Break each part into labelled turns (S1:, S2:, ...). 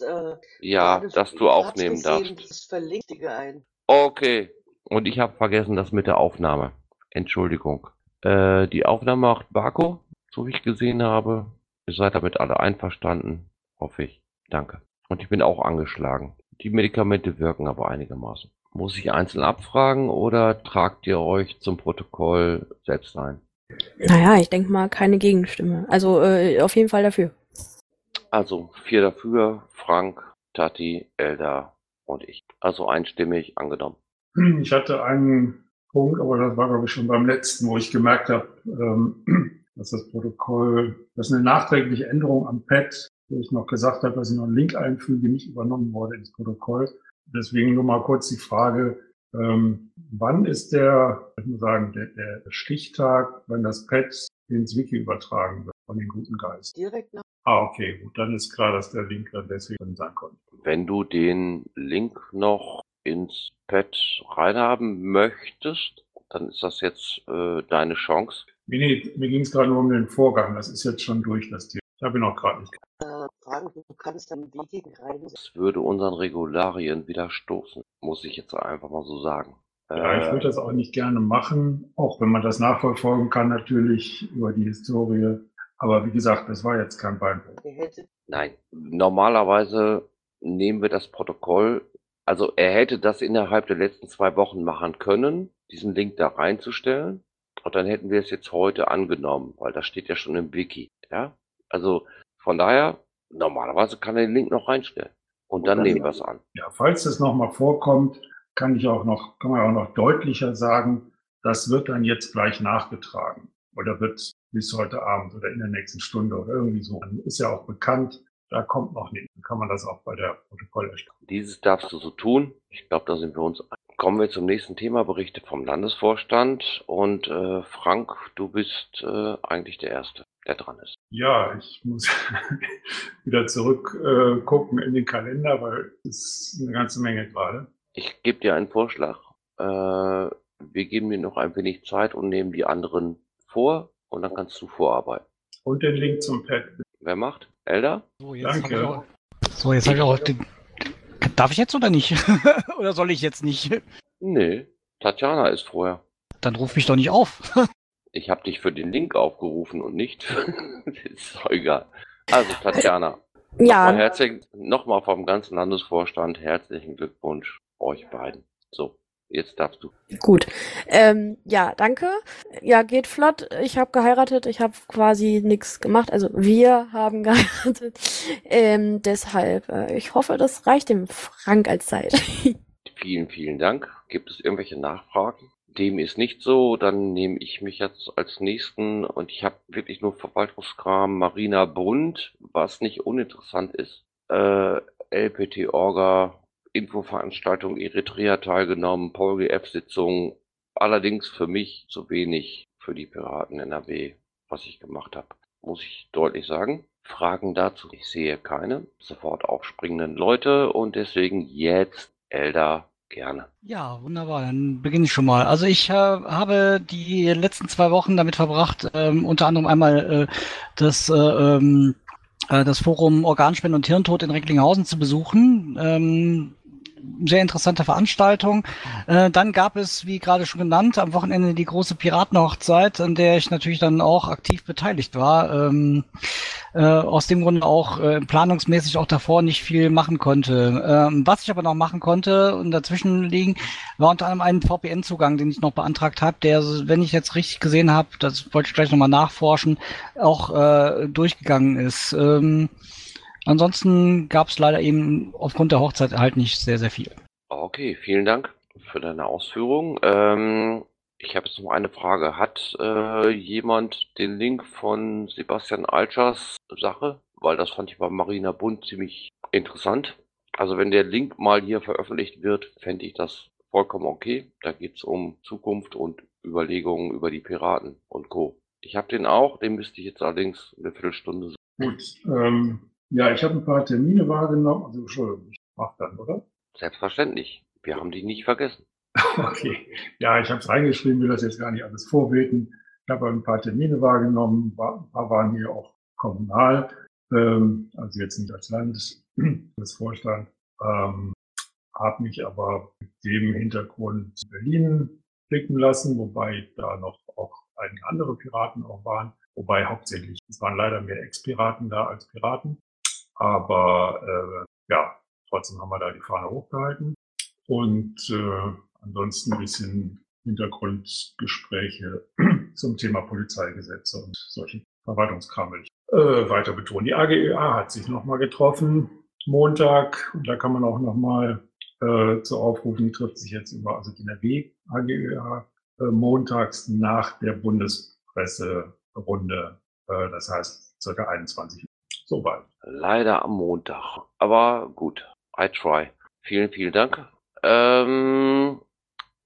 S1: äh,
S2: Ja, dass du aufnehmen darfst.
S1: Das ein.
S2: Okay. Und ich habe vergessen das mit der Aufnahme. Entschuldigung. Äh, die Aufnahme macht Barco, so wie ich gesehen habe. Ihr seid damit alle einverstanden, hoffe ich. Danke. Und ich bin auch angeschlagen. Die Medikamente wirken aber einigermaßen. Muss ich einzeln abfragen oder tragt ihr euch zum Protokoll selbst ein?
S3: Naja, ich denke mal keine Gegenstimme. Also äh, auf jeden Fall dafür.
S2: Also vier dafür, Frank, Tati, Elda und ich. Also einstimmig angenommen.
S4: Ich hatte einen Punkt, aber das war, glaube ich, schon beim letzten, wo ich gemerkt habe, ähm, dass das Protokoll, dass eine nachträgliche Änderung am Pad, wo ich noch gesagt habe, dass ich noch einen Link einfüge, nicht übernommen wurde ins Protokoll. Deswegen nur mal kurz die Frage, ähm, wann ist der, ich muss sagen, der, der Stichtag, wenn das Pad ins Wiki übertragen wird von den guten Geist?
S1: Direkt nach.
S4: Ah, okay, gut, dann ist klar, dass der Link dann deswegen sein konnte.
S2: Wenn du den Link noch ins Pad reinhaben möchtest, dann ist das jetzt äh, deine Chance.
S4: Nee, nee, mir ging es gerade nur um den Vorgang. Das ist jetzt schon durch, das Thema. Ich habe ihn auch gerade nicht.
S1: Äh, Fragen, du kannst dann Wiki rein.
S2: Das würde unseren Regularien widerstoßen, muss ich jetzt einfach mal so sagen.
S4: Ja, ich würde das auch nicht gerne machen, auch wenn man das nachverfolgen kann, natürlich über die Historie. Aber wie gesagt, das war jetzt kein Beinbruch.
S2: Nein, normalerweise nehmen wir das Protokoll. Also er hätte das innerhalb der letzten zwei Wochen machen können, diesen Link da reinzustellen. Und dann hätten wir es jetzt heute angenommen, weil das steht ja schon im Wiki. Ja, also von daher, normalerweise kann er den Link noch reinstellen. Und dann
S4: dann-
S2: nehmen wir es an.
S4: Ja, falls das nochmal vorkommt, kann ich auch noch, kann man auch noch deutlicher sagen, das wird dann jetzt gleich nachgetragen. Oder wird bis heute Abend oder in der nächsten Stunde oder irgendwie so. Ist ja auch bekannt, da kommt noch nichts. Dann kann man das auch bei der Protokollerstellung.
S2: Dieses darfst du so tun. Ich glaube, da sind wir uns. Kommen wir zum nächsten Thema, Berichte vom Landesvorstand. Und äh, Frank, du bist äh, eigentlich der Erste, der dran ist.
S4: Ja, ich muss wieder zurück äh, in den Kalender, weil es ist eine ganze Menge gerade.
S2: Ich gebe dir einen Vorschlag. Äh, wir geben dir noch ein wenig Zeit und nehmen die anderen vor und dann kannst du vorarbeiten.
S4: Und den Link zum Pad.
S2: Wer macht? Elda?
S5: So, jetzt
S4: Danke.
S5: habe ich auch, so, jetzt hab ich auch den, Darf ich jetzt oder nicht? oder soll ich jetzt nicht?
S2: Nee, Tatjana ist vorher.
S5: Dann ruf mich doch nicht auf.
S2: Ich habe dich für den Link aufgerufen und nicht. ist doch egal. Also Tatjana, nochmal
S3: Ja,
S2: herzlich, nochmal vom ganzen Landesvorstand herzlichen Glückwunsch euch beiden. So, jetzt darfst du.
S3: gut. Ähm, ja, danke. Ja, geht flott. Ich habe geheiratet. Ich habe quasi nichts gemacht. Also wir haben geheiratet. Ähm, deshalb, äh, ich hoffe, das reicht dem Frank als Zeit.
S2: Vielen, vielen Dank. Gibt es irgendwelche Nachfragen? Dem ist nicht so, dann nehme ich mich jetzt als nächsten und ich habe wirklich nur Verwaltungskram Marina Bund, was nicht uninteressant ist. Äh, LPT Orga, Infoveranstaltung Eritrea teilgenommen, PolGF-Sitzung, allerdings für mich zu wenig für die Piraten NRW, was ich gemacht habe, muss ich deutlich sagen. Fragen dazu, ich sehe keine sofort aufspringenden Leute und deswegen jetzt Elda gerne.
S5: Ja, wunderbar. Dann beginne ich schon mal. Also ich äh, habe die letzten zwei Wochen damit verbracht, ähm, unter anderem einmal äh, das, äh, ähm, äh, das Forum Organspende und Hirntod in Recklinghausen zu besuchen. Ähm, sehr interessante Veranstaltung. Äh, dann gab es, wie gerade schon genannt, am Wochenende die große Piratenhochzeit, an der ich natürlich dann auch aktiv beteiligt war. Ähm, äh, aus dem Grunde auch äh, planungsmäßig auch davor nicht viel machen konnte. Ähm, was ich aber noch machen konnte und dazwischen liegen, war unter anderem ein VPN-Zugang, den ich noch beantragt habe, der, wenn ich jetzt richtig gesehen habe, das wollte ich gleich nochmal nachforschen, auch äh, durchgegangen ist. Ähm, ansonsten gab es leider eben aufgrund der Hochzeit halt nicht sehr, sehr viel.
S2: Okay, vielen Dank für deine Ausführung. Ähm, ich habe jetzt noch eine Frage. Hat äh, jemand den Link von Sebastian Altschers Sache? Weil das fand ich bei Marina Bund ziemlich interessant. Also wenn der Link mal hier veröffentlicht wird, fände ich das vollkommen okay. Da geht's um Zukunft und Überlegungen über die Piraten und Co. Ich habe den auch, den müsste ich jetzt allerdings eine Viertelstunde
S4: Gut. Ähm, ja, ich habe ein paar Termine wahrgenommen. Also Entschuldigung, ich mach dann, oder?
S2: Selbstverständlich. Wir haben die nicht vergessen.
S4: Okay. Ja, ich habe es reingeschrieben, will das jetzt gar nicht alles vorbeten. Ich habe ein paar Termine wahrgenommen, ein paar waren hier auch kommunal, ähm, also jetzt nicht als Land. des Vorstands. Ähm, habe mich aber mit dem Hintergrund Berlin blicken lassen, wobei da noch auch einige andere Piraten auch waren. Wobei hauptsächlich, es waren leider mehr Ex-Piraten da als Piraten. Aber äh, ja, trotzdem haben wir da die Fahne hochgehalten. Und äh, ansonsten ein bisschen Hintergrundgespräche zum Thema Polizeigesetze und solchen Verwaltungskram will ich äh, weiter betonen. Die AGEA hat sich nochmal getroffen, Montag, und da kann man auch nochmal äh, zu aufrufen, die trifft sich jetzt über, also die NRW AGEA, äh, montags nach der Bundespresserunde, äh, das heißt circa 21 Uhr. So bald.
S2: Leider am Montag. Aber gut, I try. Vielen, vielen Dank. Ähm,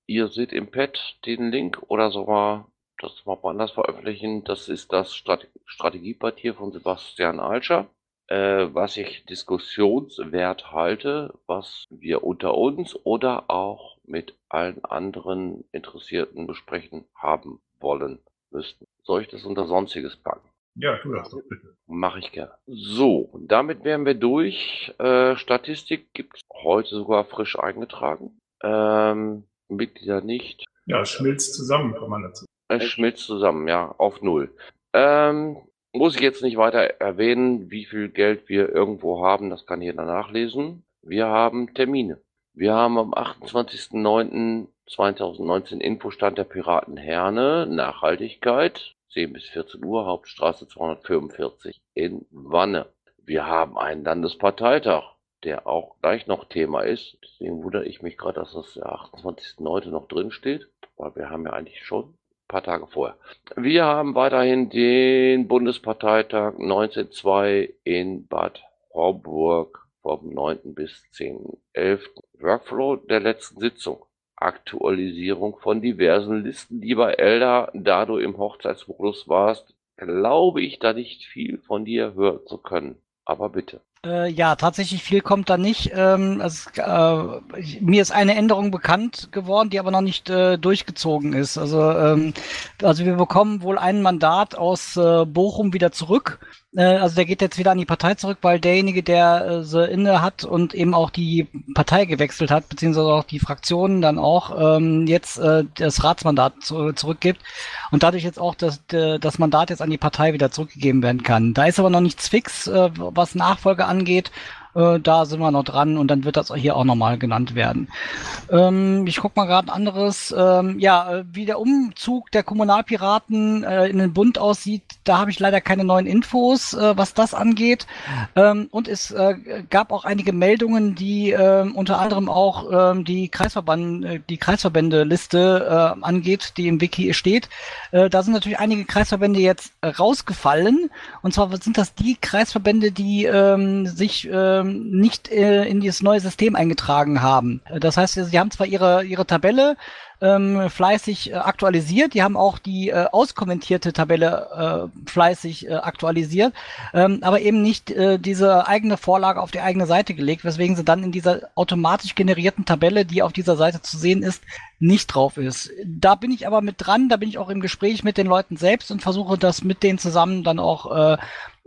S2: ihr seht im Pad den Link oder man das mal woanders veröffentlichen. Das ist das Strate Strategiepapier von Sebastian Alscher, äh, was ich diskussionswert halte, was wir unter uns oder auch mit allen anderen Interessierten besprechen haben wollen müssten. Soll ich das unter Sonstiges packen?
S4: Ja, tu das doch bitte.
S2: Mache ich gerne. So, damit wären wir durch. Äh, Statistik gibt es heute sogar frisch eingetragen. Ähm, Mitglieder nicht.
S4: Ja, es schmilzt zusammen, kann man dazu.
S2: Es schmilzt zusammen, ja, auf Null. Ähm, muss ich jetzt nicht weiter erwähnen, wie viel Geld wir irgendwo haben, das kann jeder nachlesen. Wir haben Termine. Wir haben am 28.09.2019 Infostand der Piraten Herne, Nachhaltigkeit, 10 bis 14 Uhr, Hauptstraße 245 in Wanne. Wir haben einen Landesparteitag, der auch gleich noch Thema ist. Deswegen wundere ich mich gerade, dass das der 28.09. noch drin steht, weil wir haben ja eigentlich schon ein paar Tage vorher. Wir haben weiterhin den Bundesparteitag 19.2 in Bad Homburg vom 9. bis 10.11. Workflow der letzten Sitzung. Aktualisierung von diversen Listen. Lieber Elda, da du im Hochzeitsmodus warst, glaube ich da nicht viel von dir hören zu können. Aber bitte.
S5: Äh, ja, tatsächlich viel kommt da nicht. Ähm, es, äh, ich, mir ist eine Änderung bekannt geworden, die aber noch nicht äh, durchgezogen ist. Also, ähm, also wir bekommen wohl ein Mandat aus äh, Bochum wieder zurück. Äh, also der geht jetzt wieder an die Partei zurück, weil derjenige, der äh, sie inne hat und eben auch die Partei gewechselt hat, beziehungsweise auch die Fraktionen dann auch ähm, jetzt äh, das Ratsmandat zu, zurückgibt und dadurch jetzt auch das, das Mandat jetzt an die Partei wieder zurückgegeben werden kann. Da ist aber noch nichts fix, äh, was Nachfolge angeht. Äh, da sind wir noch dran und dann wird das hier auch nochmal genannt werden. Ähm, ich guck mal gerade ein anderes. Ähm, ja, äh, wie der Umzug der Kommunalpiraten äh, in den Bund aussieht, da habe ich leider keine neuen Infos, äh, was das angeht. Ähm, und es äh, gab auch einige Meldungen, die äh, unter anderem auch äh, die Kreisverband, äh, die Kreisverbände-Liste angeht, die im Wiki steht. Da sind natürlich einige Kreisverbände jetzt rausgefallen. Und zwar sind das die Kreisverbände, die ähm, sich ähm, nicht äh, in dieses neue System eingetragen haben. Das heißt, sie haben zwar ihre, ihre Tabelle ähm, fleißig äh, aktualisiert, die haben auch die äh, auskommentierte Tabelle äh, fleißig äh, aktualisiert, ähm, aber eben nicht äh, diese eigene Vorlage auf die eigene Seite gelegt, weswegen sie dann in dieser automatisch generierten Tabelle, die auf dieser Seite zu sehen ist, nicht drauf ist. Da bin ich aber mit dran, da bin ich auch im Gespräch mit den Leuten selbst und versuche das mit denen zusammen dann auch äh,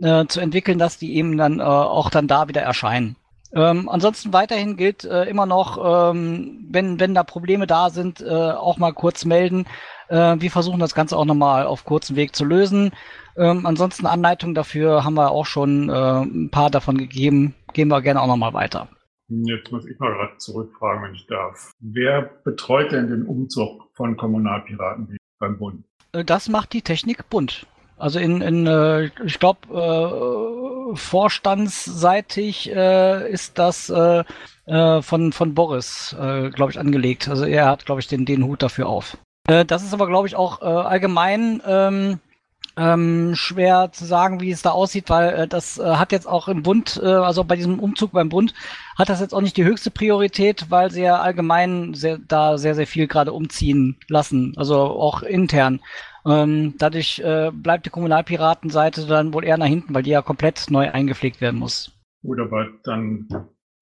S5: äh, zu entwickeln, dass die eben dann äh, auch dann da wieder erscheinen. Ähm, ansonsten weiterhin gilt äh, immer noch, ähm, wenn, wenn da Probleme da sind, äh, auch mal kurz melden. Äh, wir versuchen das Ganze auch nochmal auf kurzem Weg zu lösen. Ähm, ansonsten Anleitungen dafür haben wir auch schon äh, ein paar davon gegeben. Gehen wir gerne auch nochmal weiter.
S4: Jetzt muss ich mal gerade zurückfragen, wenn ich darf. Wer betreut denn den Umzug von Kommunalpiraten beim Bund?
S5: Äh, das macht die Technik Bund. Also in, in äh, ich glaube, vorstandsseitig äh, ist das äh, äh, von, von Boris, äh, glaube ich, angelegt. Also er hat, glaube ich, den, den Hut dafür auf. Äh, das ist aber, glaube ich, auch äh, allgemein ähm, ähm, schwer zu sagen, wie es da aussieht, weil das hat jetzt auch im Bund, also bei diesem Umzug beim Bund, hat das jetzt auch nicht die höchste Priorität, weil sie ja allgemein sehr, da sehr, sehr viel gerade umziehen lassen, also auch intern. Ähm, dadurch äh, bleibt die Kommunalpiratenseite dann wohl eher nach hinten, weil die ja komplett neu eingepflegt werden muss.
S4: Gut, aber dann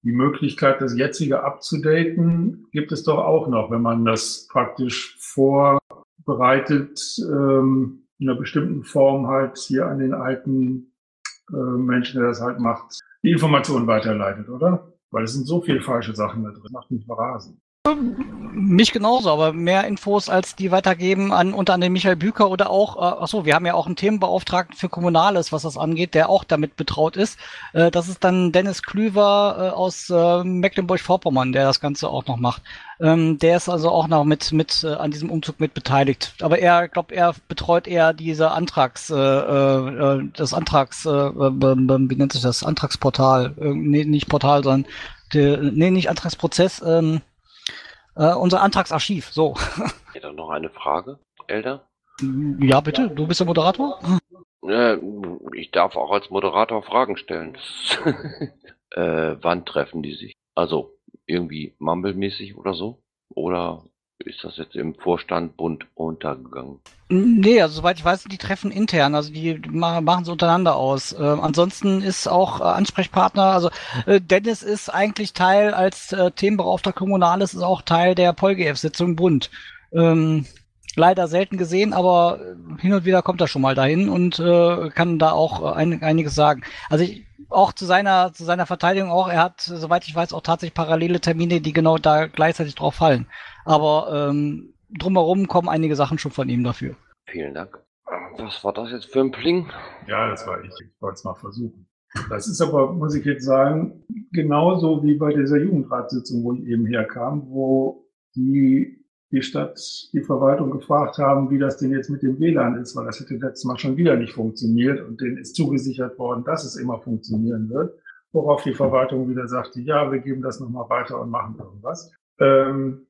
S4: die Möglichkeit, das jetzige abzudaten, gibt es doch auch noch, wenn man das praktisch vorbereitet, ähm, in einer bestimmten Form halt hier an den alten äh, Menschen, der das halt macht, die Informationen weiterleitet, oder? Weil es sind so viele falsche Sachen da drin. Macht mich rasen.
S5: Mich genauso, aber mehr Infos als die weitergeben an unter anderem Michael Büker oder auch, äh, achso, wir haben ja auch einen Themenbeauftragten für Kommunales, was das angeht, der auch damit betraut ist. Äh, das ist dann Dennis Klüver äh, aus äh, Mecklenburg-Vorpommern, der das Ganze auch noch macht. Ähm, der ist also auch noch mit, mit äh, an diesem Umzug mit beteiligt. Aber er, glaube er betreut eher diese Antrags, äh, äh, das Antrags, äh, wie nennt sich das? Antragsportal. Äh, nee, nicht Portal, sondern der, nee, nicht Antragsprozess, ähm, äh, unser Antragsarchiv, so.
S2: Ja, dann noch eine Frage, Elder.
S5: Ja, bitte, du bist der Moderator?
S2: Äh, ich darf auch als Moderator Fragen stellen. äh, wann treffen die sich? Also irgendwie Mumble-mäßig oder so? Oder ist das jetzt im Vorstand bunt untergegangen?
S5: Nee, also soweit ich weiß, die treffen intern, also die machen es untereinander aus. Äh, ansonsten ist auch äh, Ansprechpartner, also äh, Dennis ist eigentlich Teil als äh, Themenbeauftragter Kommunales, ist auch Teil der PolGF-Sitzung Bund. Ähm, leider selten gesehen, aber äh, hin und wieder kommt er schon mal dahin und äh, kann da auch ein, einiges sagen. Also ich, auch zu seiner, zu seiner Verteidigung auch, er hat, soweit ich weiß, auch tatsächlich parallele Termine, die genau da gleichzeitig drauf fallen. Aber ähm, drumherum kommen einige Sachen schon von ihm dafür.
S2: Vielen Dank. Was war das jetzt für ein Pling?
S4: Ja, das war ich. Ich wollte es mal versuchen. Das ist aber, muss ich jetzt sagen, genauso wie bei dieser Jugendratssitzung, wo ich eben herkam, wo die, die Stadt, die Verwaltung gefragt haben, wie das denn jetzt mit dem WLAN ist, weil das hätte letztes Mal schon wieder nicht funktioniert und denen ist zugesichert worden, dass es immer funktionieren wird. Worauf die Verwaltung wieder sagte, ja, wir geben das nochmal weiter und machen irgendwas. Ähm,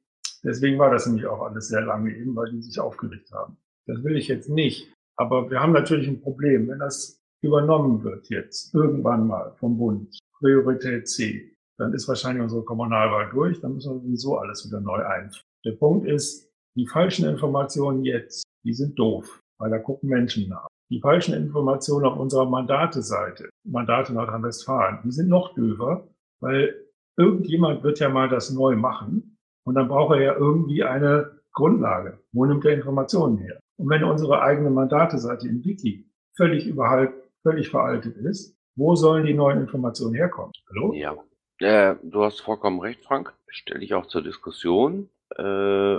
S4: Deswegen war das nämlich auch alles sehr lange eben, weil die sich aufgeregt haben. Das will ich jetzt nicht. Aber wir haben natürlich ein Problem, wenn das übernommen wird jetzt, irgendwann mal vom Bund, Priorität C, dann ist wahrscheinlich unsere Kommunalwahl durch, dann müssen wir sowieso alles wieder neu einführen. Der Punkt ist, die falschen Informationen jetzt, die sind doof, weil da gucken Menschen nach. Die falschen Informationen auf unserer Mandate-Seite, Mandate Nordrhein-Westfalen, die sind noch döver, weil irgendjemand wird ja mal das neu machen und dann braucht er ja irgendwie eine Grundlage. Wo nimmt er Informationen her? Und wenn unsere eigene Mandateseite im Wiki völlig überhalt, völlig veraltet ist, wo sollen die neuen Informationen herkommen?
S2: Hallo? Ja, äh, du hast vollkommen recht, Frank. Stelle ich auch zur Diskussion. Äh,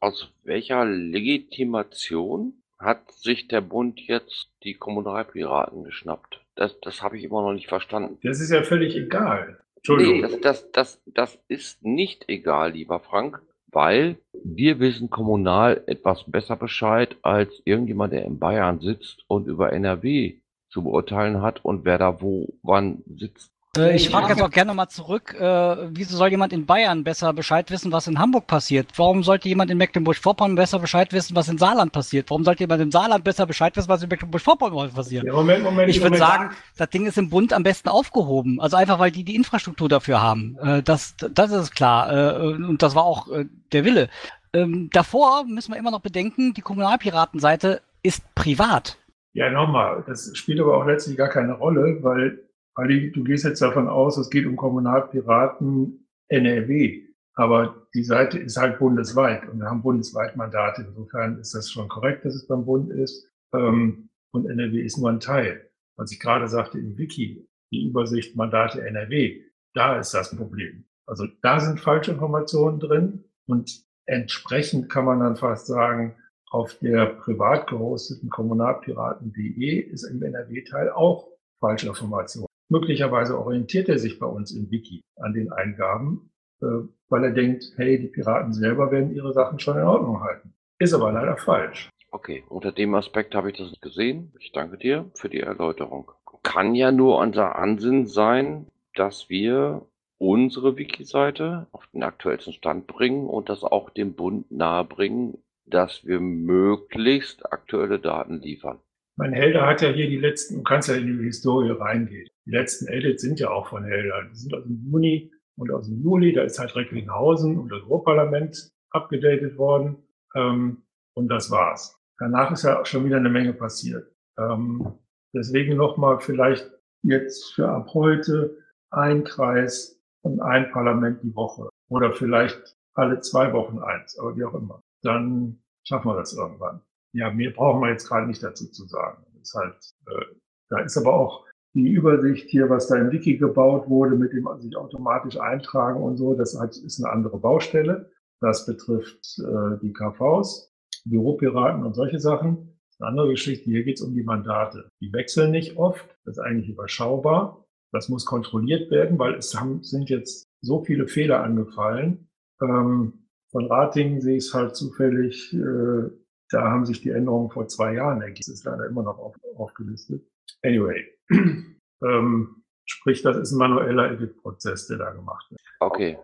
S2: aus welcher Legitimation hat sich der Bund jetzt die Kommunalpiraten geschnappt? Das, das habe ich immer noch nicht verstanden.
S4: Das ist ja völlig egal.
S2: Nee, das, das, das, das ist nicht egal, lieber Frank, weil wir wissen kommunal etwas besser Bescheid als irgendjemand, der in Bayern sitzt und über NRW zu beurteilen hat und wer da wo wann sitzt.
S5: Äh, ich frage jetzt auch gerne mal zurück, äh, wieso soll jemand in Bayern besser Bescheid wissen, was in Hamburg passiert? Warum sollte jemand in Mecklenburg-Vorpommern besser Bescheid wissen, was in Saarland passiert? Warum sollte jemand im Saarland besser Bescheid wissen, was in Mecklenburg-Vorpommern passiert? Ja, Moment, Moment, ich würde sagen, das Ding ist im Bund am besten aufgehoben. Also einfach, weil die die Infrastruktur dafür haben. Äh, das, das ist klar. Äh, und das war auch äh, der Wille. Ähm, davor müssen wir immer noch bedenken, die Kommunalpiratenseite ist privat.
S4: Ja, nochmal, das spielt aber auch letztlich gar keine Rolle, weil Ali, du gehst jetzt davon aus, es geht um Kommunalpiraten NRW. Aber die Seite ist halt bundesweit und wir haben bundesweit Mandate. Insofern ist das schon korrekt, dass es beim Bund ist. Ähm, und NRW ist nur ein Teil. Was ich gerade sagte im Wiki, die Übersicht Mandate NRW, da ist das Problem. Also da sind falsche Informationen drin und entsprechend kann man dann fast sagen, auf der privat gehosteten kommunalpiraten.de ist im NRW-Teil auch falsche Informationen. Möglicherweise orientiert er sich bei uns im Wiki an den Eingaben, äh, weil er denkt, hey, die Piraten selber werden ihre Sachen schon in Ordnung halten. Ist aber leider falsch.
S2: Okay, unter dem Aspekt habe ich das gesehen. Ich danke dir für die Erläuterung. Kann ja nur unser Ansinnen sein, dass wir unsere Wiki-Seite auf den aktuellsten Stand bringen und das auch dem Bund nahebringen, dass wir möglichst aktuelle Daten liefern.
S4: Mein Helder hat ja hier die letzten, du kannst ja in die Historie reingehen. Die letzten Edits sind ja auch von Helder. Die sind aus dem Juni und aus dem Juli. Da ist halt Recklinghausen und das Ruhrparlament abgedatet worden. Ähm, und das war's. Danach ist ja auch schon wieder eine Menge passiert. Ähm, deswegen nochmal vielleicht jetzt für ab heute ein Kreis und ein Parlament die Woche. Oder vielleicht alle zwei Wochen eins, aber wie auch immer. Dann schaffen wir das irgendwann. Ja, mehr brauchen wir jetzt gerade nicht dazu zu sagen. Ist halt, äh, da ist aber auch die Übersicht hier, was da im Wiki gebaut wurde, mit dem sich automatisch eintragen und so, das ist eine andere Baustelle. Das betrifft äh, die KVs, Büropiraten und solche Sachen. Eine andere Geschichte. Hier geht es um die Mandate. Die wechseln nicht oft. Das ist eigentlich überschaubar. Das muss kontrolliert werden, weil es haben, sind jetzt so viele Fehler angefallen. Ähm, von Ratingen sehe ich es halt zufällig, äh, da haben sich die Änderungen vor zwei Jahren ergeben. Das ist leider immer noch auf, aufgelistet. Anyway, ähm, sprich, das ist ein manueller Edit-Prozess, der da gemacht wird.
S2: Okay,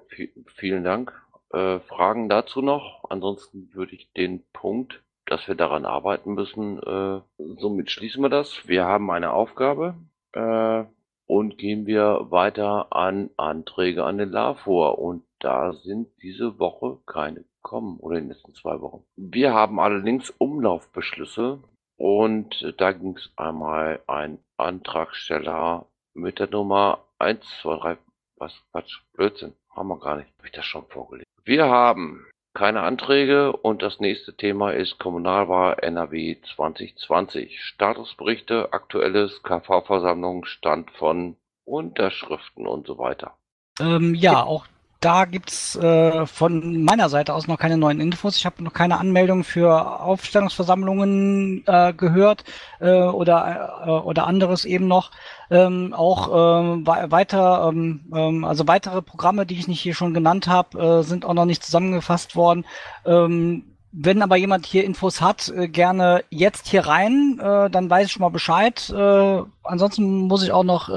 S2: vielen Dank. Äh, Fragen dazu noch? Ansonsten würde ich den Punkt, dass wir daran arbeiten müssen, äh, somit schließen wir das. Wir haben eine Aufgabe äh, und gehen wir weiter an Anträge an den LAVOR und da sind diese Woche keine gekommen oder in den letzten zwei Wochen. Wir haben allerdings Umlaufbeschlüsse und da ging es einmal ein Antragsteller mit der Nummer 1, 2, 3, was Quatsch, Blödsinn, haben wir gar nicht, habe ich das schon vorgelegt. Wir haben keine Anträge und das nächste Thema ist Kommunalwahl NRW 2020. Statusberichte, aktuelles KV-Versammlung, Stand von Unterschriften und so weiter.
S5: Ähm, ja, auch da gibt's äh, von meiner Seite aus noch keine neuen Infos. Ich habe noch keine Anmeldung für Aufstellungsversammlungen äh, gehört äh, oder, äh, oder anderes eben noch. Ähm, auch ähm, weiter, ähm, ähm, also weitere Programme, die ich nicht hier schon genannt habe, äh, sind auch noch nicht zusammengefasst worden. Ähm, wenn aber jemand hier Infos hat, äh, gerne jetzt hier rein, äh, dann weiß ich schon mal Bescheid. Äh, ansonsten muss ich auch noch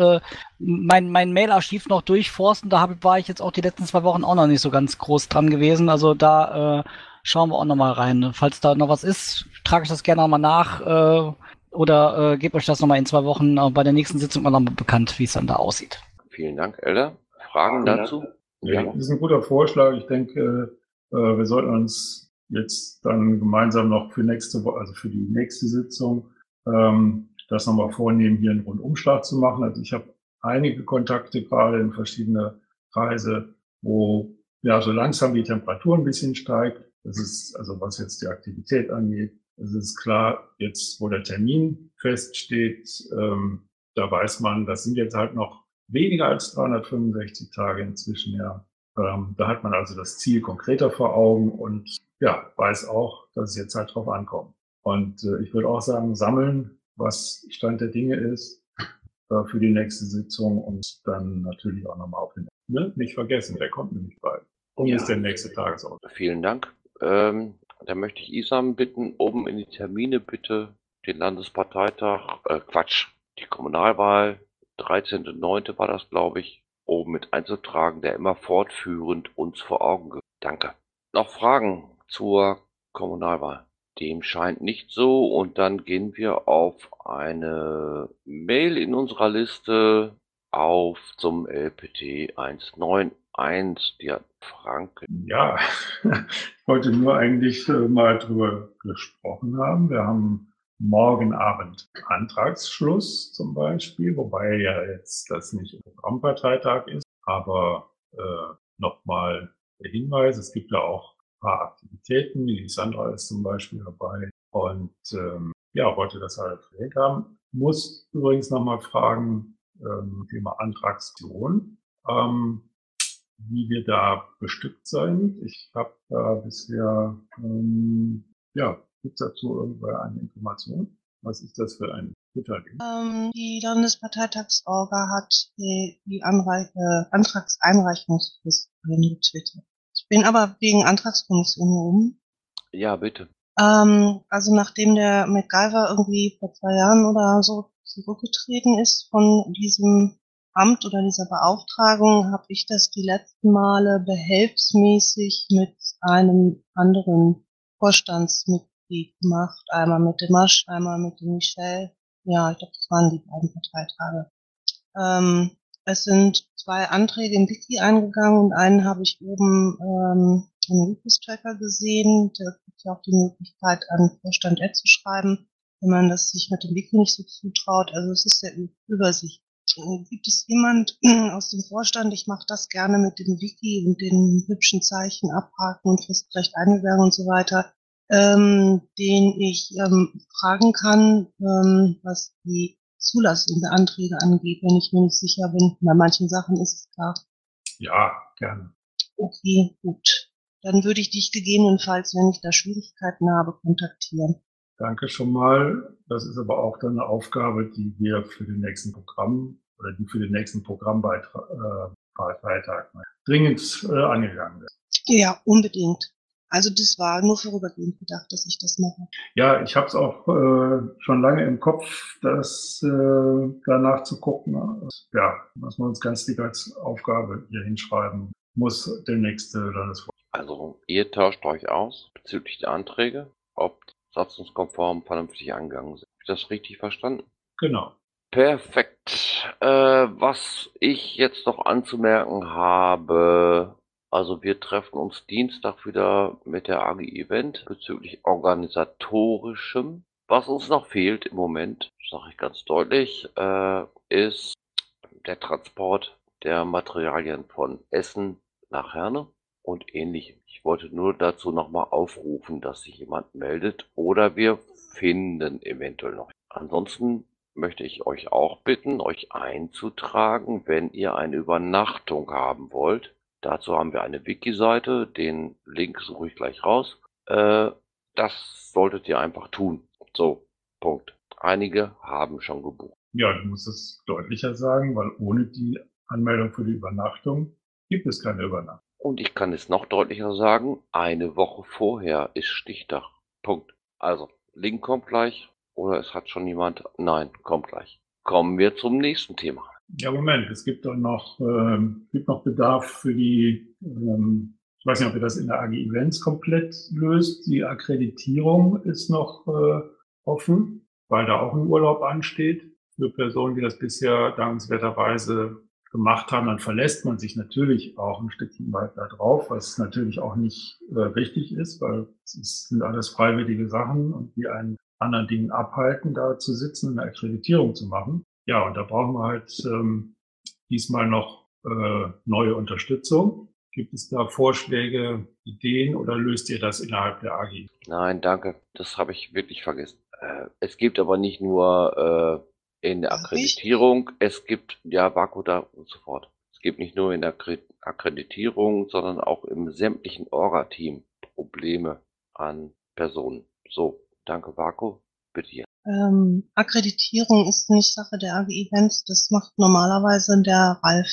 S5: mein, mein Mail-Archiv noch durchforsten. Da hab, war ich jetzt auch die letzten zwei Wochen auch noch nicht so ganz groß dran gewesen. Also da schauen wir auch noch mal rein. Falls da noch was ist, trage ich das gerne nochmal nach oder gebe euch das nochmal in zwei Wochen bei der nächsten Sitzung auch nochmal bekannt, wie es dann da aussieht.
S2: Vielen Dank, Elder. Fragen dazu?
S4: Ja, das ist ein guter Vorschlag. Ich denke, wir sollten uns jetzt dann gemeinsam noch für nächste Woche, also für die nächste Sitzung, ähm, das nochmal vornehmen, hier einen Rundumschlag zu machen. Also ich habe einige Kontakte gerade in verschiedene Kreise, wo ja so langsam die Temperatur ein bisschen steigt. Das ist also was jetzt die Aktivität angeht. Es ist klar, jetzt wo der Termin feststeht, ähm, da weiß man, das sind jetzt halt noch weniger als 365 Tage inzwischen ja. Ähm, da hat man also das Ziel konkreter vor Augen und ja, weiß auch, dass es jetzt halt drauf ankommt. Und äh, ich würde auch sagen, sammeln, was Stand der Dinge ist äh, für die nächste Sitzung und dann natürlich auch nochmal auf den, ne? nicht vergessen, der kommt nämlich bald. Und ja. ist der nächste Tagesordnung.
S2: Vielen Dank. Ähm, da möchte ich Isam bitten, oben in die Termine bitte den Landesparteitag, äh, Quatsch, die Kommunalwahl, 13.09. war das, glaube ich, oben mit einzutragen, der immer fortführend uns vor Augen gibt. Danke. Noch Fragen zur Kommunalwahl? Dem scheint nicht so und dann gehen wir auf eine Mail in unserer Liste auf zum LPT 191, die hat Frank.
S4: Ja, ich wollte nur eigentlich äh, mal drüber gesprochen haben. Wir haben morgen Abend Antragsschluss zum Beispiel, wobei ja jetzt das nicht Programmparteitag ist, aber äh, nochmal der Hinweis, es gibt ja auch ein paar Aktivitäten, die Sandra ist zum Beispiel dabei und ähm, ja, wollte das halt erwähnt haben. Muss übrigens nochmal fragen, ähm, Thema Antragsion, ähm, wie wir da bestückt sind. Ich habe da bisher ähm, ja Gibt es dazu irgendwo eine Information? Was ist das für ein Twitter-Ding?
S6: Ähm, die Landesparteitagsorga hat die, die Anreich äh, Antragseinreichungsfrist getwittert. Ich bin aber wegen Antragskommission hier oben.
S2: Ja, bitte.
S6: Ähm, also nachdem der MacGyver irgendwie vor zwei Jahren oder so zurückgetreten ist von diesem Amt oder dieser Beauftragung, habe ich das die letzten Male behelfsmäßig mit einem anderen Vorstandsmitglied League gemacht. Einmal mit dem Masch, einmal mit dem Michel. Ja, ich glaube, das waren die beiden Parteitage. Ähm, es sind zwei Anträge im Wiki eingegangen und einen habe ich oben ähm, im Rufus-Tracker gesehen. Da gibt ja auch die Möglichkeit, an Vorstand zu schreiben, wenn man das sich mit dem Wiki nicht so zutraut. Also es ist sehr übersichtlich. Gibt es jemand aus dem Vorstand, ich mache das gerne mit dem Wiki und den hübschen Zeichen abhaken und Fristrecht eingegangen und so weiter ähm, den ich ähm, fragen kann, ähm, was die Zulassungsanträge angeht, wenn ich mir nicht sicher bin. Bei manchen Sachen ist es klar.
S4: Ja, gerne.
S6: Okay, gut. Dann würde ich dich gegebenenfalls, wenn ich da Schwierigkeiten habe, kontaktieren.
S4: Danke schon mal. Das ist aber auch dann eine Aufgabe, die wir für den nächsten Programm oder die für den nächsten Programmbeitrag äh, dringend äh, angegangen wird.
S6: Ja, unbedingt. Also das war nur vorübergehend gedacht, dass ich das mache.
S4: Ja, ich habe es auch äh, schon lange im Kopf, das äh, danach zu gucken. Ja, was man uns ganz dick als Aufgabe hier hinschreiben muss, der nächste Landesvorstand.
S2: Also ihr tauscht euch aus bezüglich der Anträge, ob satzungskonform vernünftig angegangen sind. Habe ich das richtig verstanden?
S4: Genau.
S2: Perfekt. Äh, was ich jetzt noch anzumerken habe, also wir treffen uns Dienstag wieder mit der AG Event bezüglich organisatorischem. Was uns noch fehlt im Moment, sage ich ganz deutlich, äh, ist der Transport der Materialien von Essen nach Herne und ähnlichem. Ich wollte nur dazu nochmal aufrufen, dass sich jemand meldet oder wir finden eventuell noch. Ansonsten möchte ich euch auch bitten, euch einzutragen, wenn ihr eine Übernachtung haben wollt. Dazu haben wir eine Wiki-Seite, den Link suche ich gleich raus. Äh, das solltet ihr einfach tun. So, Punkt. Einige haben schon gebucht.
S4: Ja, du musst es deutlicher sagen, weil ohne die Anmeldung für die Übernachtung gibt es keine Übernachtung.
S2: Und ich kann es noch deutlicher sagen, eine Woche vorher ist Stichtag. Punkt. Also, Link kommt gleich. Oder es hat schon jemand? Nein, kommt gleich. Kommen wir zum nächsten Thema.
S4: Ja, Moment, es gibt dann noch, ähm, gibt noch Bedarf für die, ähm, ich weiß nicht, ob ihr das in der AG Events komplett löst. Die Akkreditierung ist noch äh, offen, weil da auch ein Urlaub ansteht für Personen, die das bisher dankenswerterweise gemacht haben. Dann verlässt man sich natürlich auch ein Stückchen weiter drauf, was natürlich auch nicht äh, richtig ist, weil es sind alles freiwillige Sachen und die einen anderen Dingen abhalten, da zu sitzen und eine Akkreditierung zu machen. Ja, und da brauchen wir halt ähm, diesmal noch äh, neue Unterstützung. Gibt es da Vorschläge, Ideen oder löst ihr das innerhalb der AG?
S2: Nein, danke. Das habe ich wirklich vergessen. Äh, es gibt aber nicht nur äh, in der Akkreditierung, es gibt, ja, Bakuda und so fort. Es gibt nicht nur in der Akkreditierung, sondern auch im sämtlichen Orga-Team Probleme an Personen. So, danke, Vaku. Bitte hier.
S6: Ähm, Akkreditierung ist nicht Sache der AG Events, das macht normalerweise der Ralf.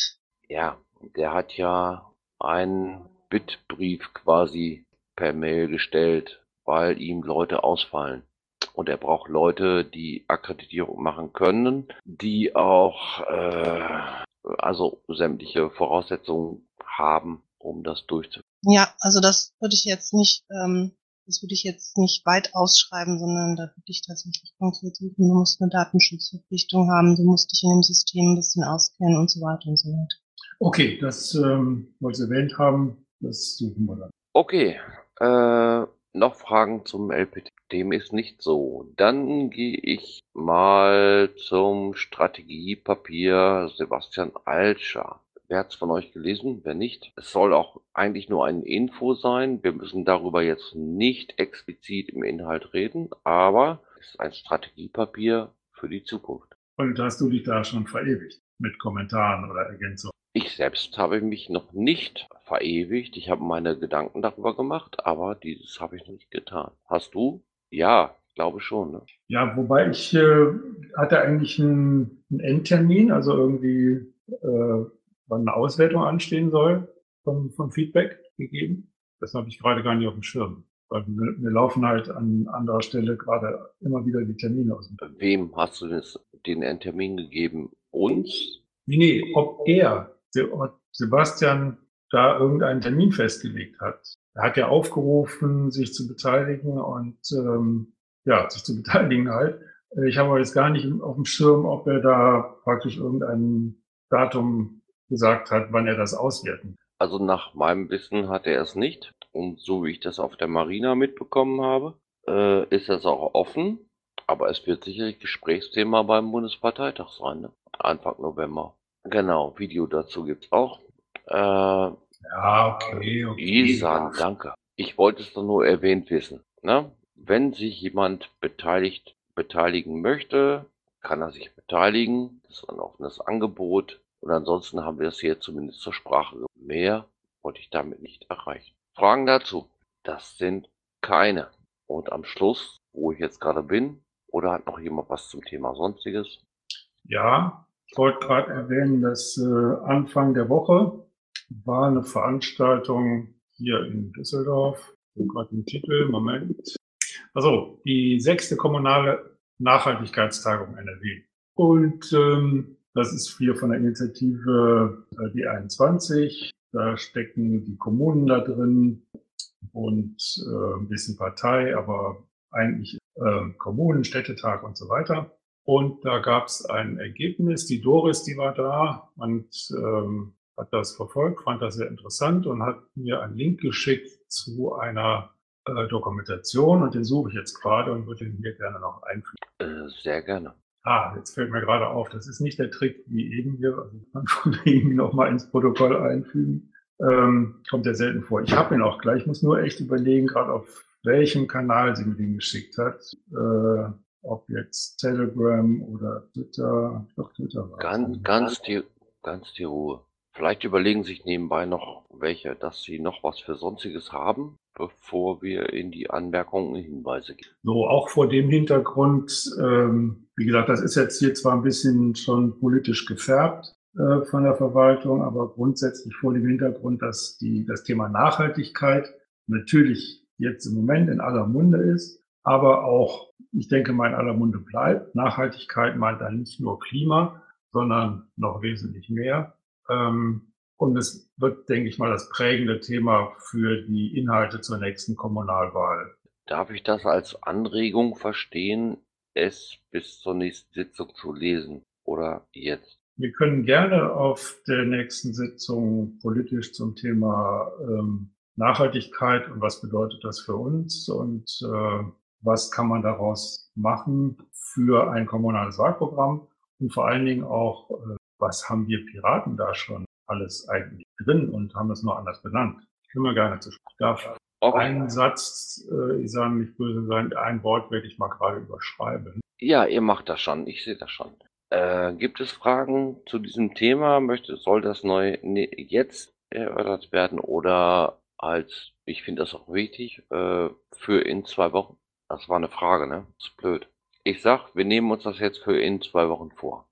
S2: Ja, der hat ja einen Bittbrief quasi per Mail gestellt, weil ihm Leute ausfallen. Und er braucht Leute, die Akkreditierung machen können, die auch äh, also sämtliche Voraussetzungen haben, um das durchzuführen.
S6: Ja, also das würde ich jetzt nicht ähm, das würde ich jetzt nicht weit ausschreiben, sondern da würde ich tatsächlich konkret suchen. Du musst eine Datenschutzverpflichtung haben, du musst dich in dem System ein bisschen auskennen und so weiter und so weiter.
S4: Okay, das ähm, wollte ich erwähnt haben. Das suchen wir dann.
S2: Okay, äh, noch Fragen zum LPT? Dem ist nicht so. Dann gehe ich mal zum Strategiepapier Sebastian Alscher. Wer hat es von euch gelesen? Wer nicht? Es soll auch eigentlich nur ein Info sein. Wir müssen darüber jetzt nicht explizit im Inhalt reden, aber es ist ein Strategiepapier für die Zukunft.
S4: Und hast du dich da schon verewigt mit Kommentaren oder Ergänzungen?
S2: Ich selbst habe mich noch nicht verewigt. Ich habe meine Gedanken darüber gemacht, aber dieses habe ich noch nicht getan. Hast du? Ja, glaube schon. Ne?
S4: Ja, wobei ich äh, hatte eigentlich einen, einen Endtermin, also irgendwie äh, wann eine Auswertung anstehen soll vom, vom Feedback gegeben. Das habe ich gerade gar nicht auf dem Schirm. Weil wir, wir laufen halt an anderer Stelle gerade immer wieder die Termine aus.
S2: Wem hast du das, den Termin gegeben? Uns?
S4: Nee, nee, ob er, Sebastian, da irgendeinen Termin festgelegt hat. Er hat ja aufgerufen, sich zu beteiligen und ähm, ja, sich zu beteiligen halt. Ich habe aber jetzt gar nicht auf dem Schirm, ob er da praktisch irgendein Datum gesagt hat, wann er das auswerten.
S2: Also nach meinem Wissen hat er es nicht. Und so wie ich das auf der Marina mitbekommen habe, äh, ist das auch offen. Aber es wird sicherlich Gesprächsthema beim Bundesparteitag sein, ne? Anfang November. Genau, Video dazu gibt's auch. Äh,
S4: ja, okay, okay.
S2: Isan, danke. Ich wollte es doch nur erwähnt wissen. Ne? Wenn sich jemand beteiligt, beteiligen möchte, kann er sich beteiligen. Das ist ein offenes Angebot. Und ansonsten haben wir es hier zumindest zur Sprache. Mehr wollte ich damit nicht erreichen. Fragen dazu? Das sind keine. Und am Schluss, wo ich jetzt gerade bin, oder hat noch jemand was zum Thema Sonstiges?
S4: Ja, ich wollte gerade erwähnen, dass äh, Anfang der Woche war eine Veranstaltung hier in Düsseldorf. Gerade den Titel, Moment. Also, die sechste kommunale Nachhaltigkeitstagung NRW. Und ähm, das ist hier von der Initiative äh, die 21. Da stecken die Kommunen da drin und äh, ein bisschen Partei, aber eigentlich äh, Kommunen, Städtetag und so weiter. Und da gab es ein Ergebnis. Die Doris, die war da und ähm, hat das verfolgt, fand das sehr interessant und hat mir einen Link geschickt zu einer äh, Dokumentation und den suche ich jetzt gerade und würde den hier gerne noch einfügen.
S2: Äh, sehr gerne.
S4: Ah, jetzt fällt mir gerade auf, das ist nicht der Trick wie eben hier, also kann von irgendwie nochmal ins Protokoll einfügen. Ähm, kommt ja selten vor. Ich habe ihn auch gleich, ich muss nur echt überlegen, gerade auf welchem Kanal sie mir den geschickt hat. Äh, ob jetzt Telegram oder Twitter, doch Twitter war
S2: Ganz, ganz, die, ganz die Ruhe. Vielleicht überlegen sich nebenbei noch welche, dass sie noch was für Sonstiges haben, bevor wir in die Anmerkungen und Hinweise gehen.
S4: So, auch vor dem Hintergrund, ähm, wie gesagt, das ist jetzt hier zwar ein bisschen schon politisch gefärbt äh, von der Verwaltung, aber grundsätzlich vor dem Hintergrund, dass die, das Thema Nachhaltigkeit natürlich jetzt im Moment in aller Munde ist, aber auch, ich denke mal, in aller Munde bleibt. Nachhaltigkeit meint dann nicht nur Klima, sondern noch wesentlich mehr. Ähm, und es wird, denke ich mal, das prägende Thema für die Inhalte zur nächsten Kommunalwahl.
S2: Darf ich das als Anregung verstehen, es bis zur nächsten Sitzung zu lesen oder jetzt?
S4: Wir können gerne auf der nächsten Sitzung politisch zum Thema ähm, Nachhaltigkeit und was bedeutet das für uns und äh, was kann man daraus machen für ein kommunales Wahlprogramm und vor allen Dingen auch, äh, was haben wir Piraten da schon alles eigentlich drin und haben es nur anders benannt. Ich will mal gerne zu sprechen. Darf
S2: Okay.
S4: einen Satz, äh, ich sage nicht böse sein, ein Wort werde ich mal gerade überschreiben.
S2: Ja, ihr macht das schon, ich sehe das schon. Äh, gibt es Fragen zu diesem Thema? Möchte, soll das neu ne, jetzt erörtert werden oder als, ich finde das auch wichtig, äh, für in zwei Wochen? Das war eine Frage, ne? Das ist blöd. Ich sag, wir nehmen uns das jetzt für in zwei Wochen vor.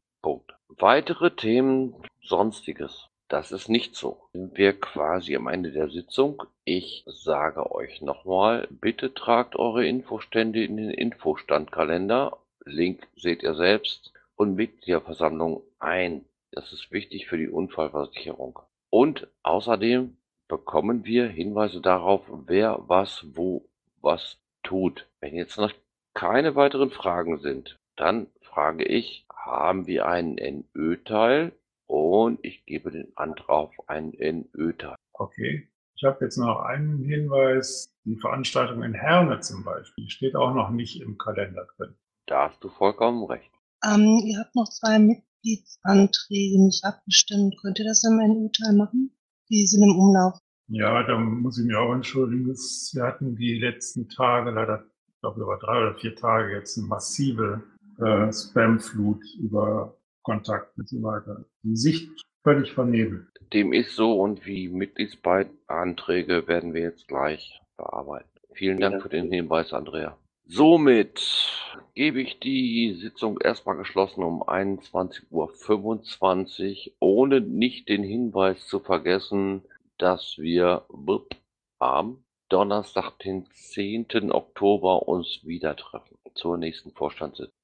S2: Weitere Themen, sonstiges. Das ist nicht so. Sind wir quasi am Ende der Sitzung. Ich sage euch nochmal, bitte tragt eure Infostände in den Infostandkalender. Link seht ihr selbst. Und Mitgliederversammlung ein. Das ist wichtig für die Unfallversicherung. Und außerdem bekommen wir Hinweise darauf, wer was wo was tut. Wenn jetzt noch keine weiteren Fragen sind, dann frage ich, haben wir einen NÖ-Teil? Und ich gebe den Antrag auf einen NÖ-Teil.
S4: Okay. Ich habe jetzt noch einen Hinweis. Die Veranstaltung in Herne zum Beispiel steht auch noch nicht im Kalender drin.
S2: Da hast du vollkommen recht.
S6: Ähm, ihr habt noch zwei Mitgliedsanträge nicht abgestimmt. Könnt ihr das im NU-Teil machen? Die sind im Umlauf.
S4: Ja, da muss ich mich auch entschuldigen. Wir hatten die letzten Tage leider, ich glaube über drei oder vier Tage jetzt eine massive äh, Spamflut über Kontakt und so weiter. Die Sicht völlig vernebelt.
S2: Dem ist so und die Mitgliedsbeiträge werden wir jetzt gleich bearbeiten. Vielen Dank für den Hinweis, Andrea. Somit gebe ich die Sitzung erstmal geschlossen um 21.25 Uhr, ohne nicht den Hinweis zu vergessen, dass wir am Donnerstag, den 10. Oktober uns wieder treffen zur nächsten Vorstandssitzung.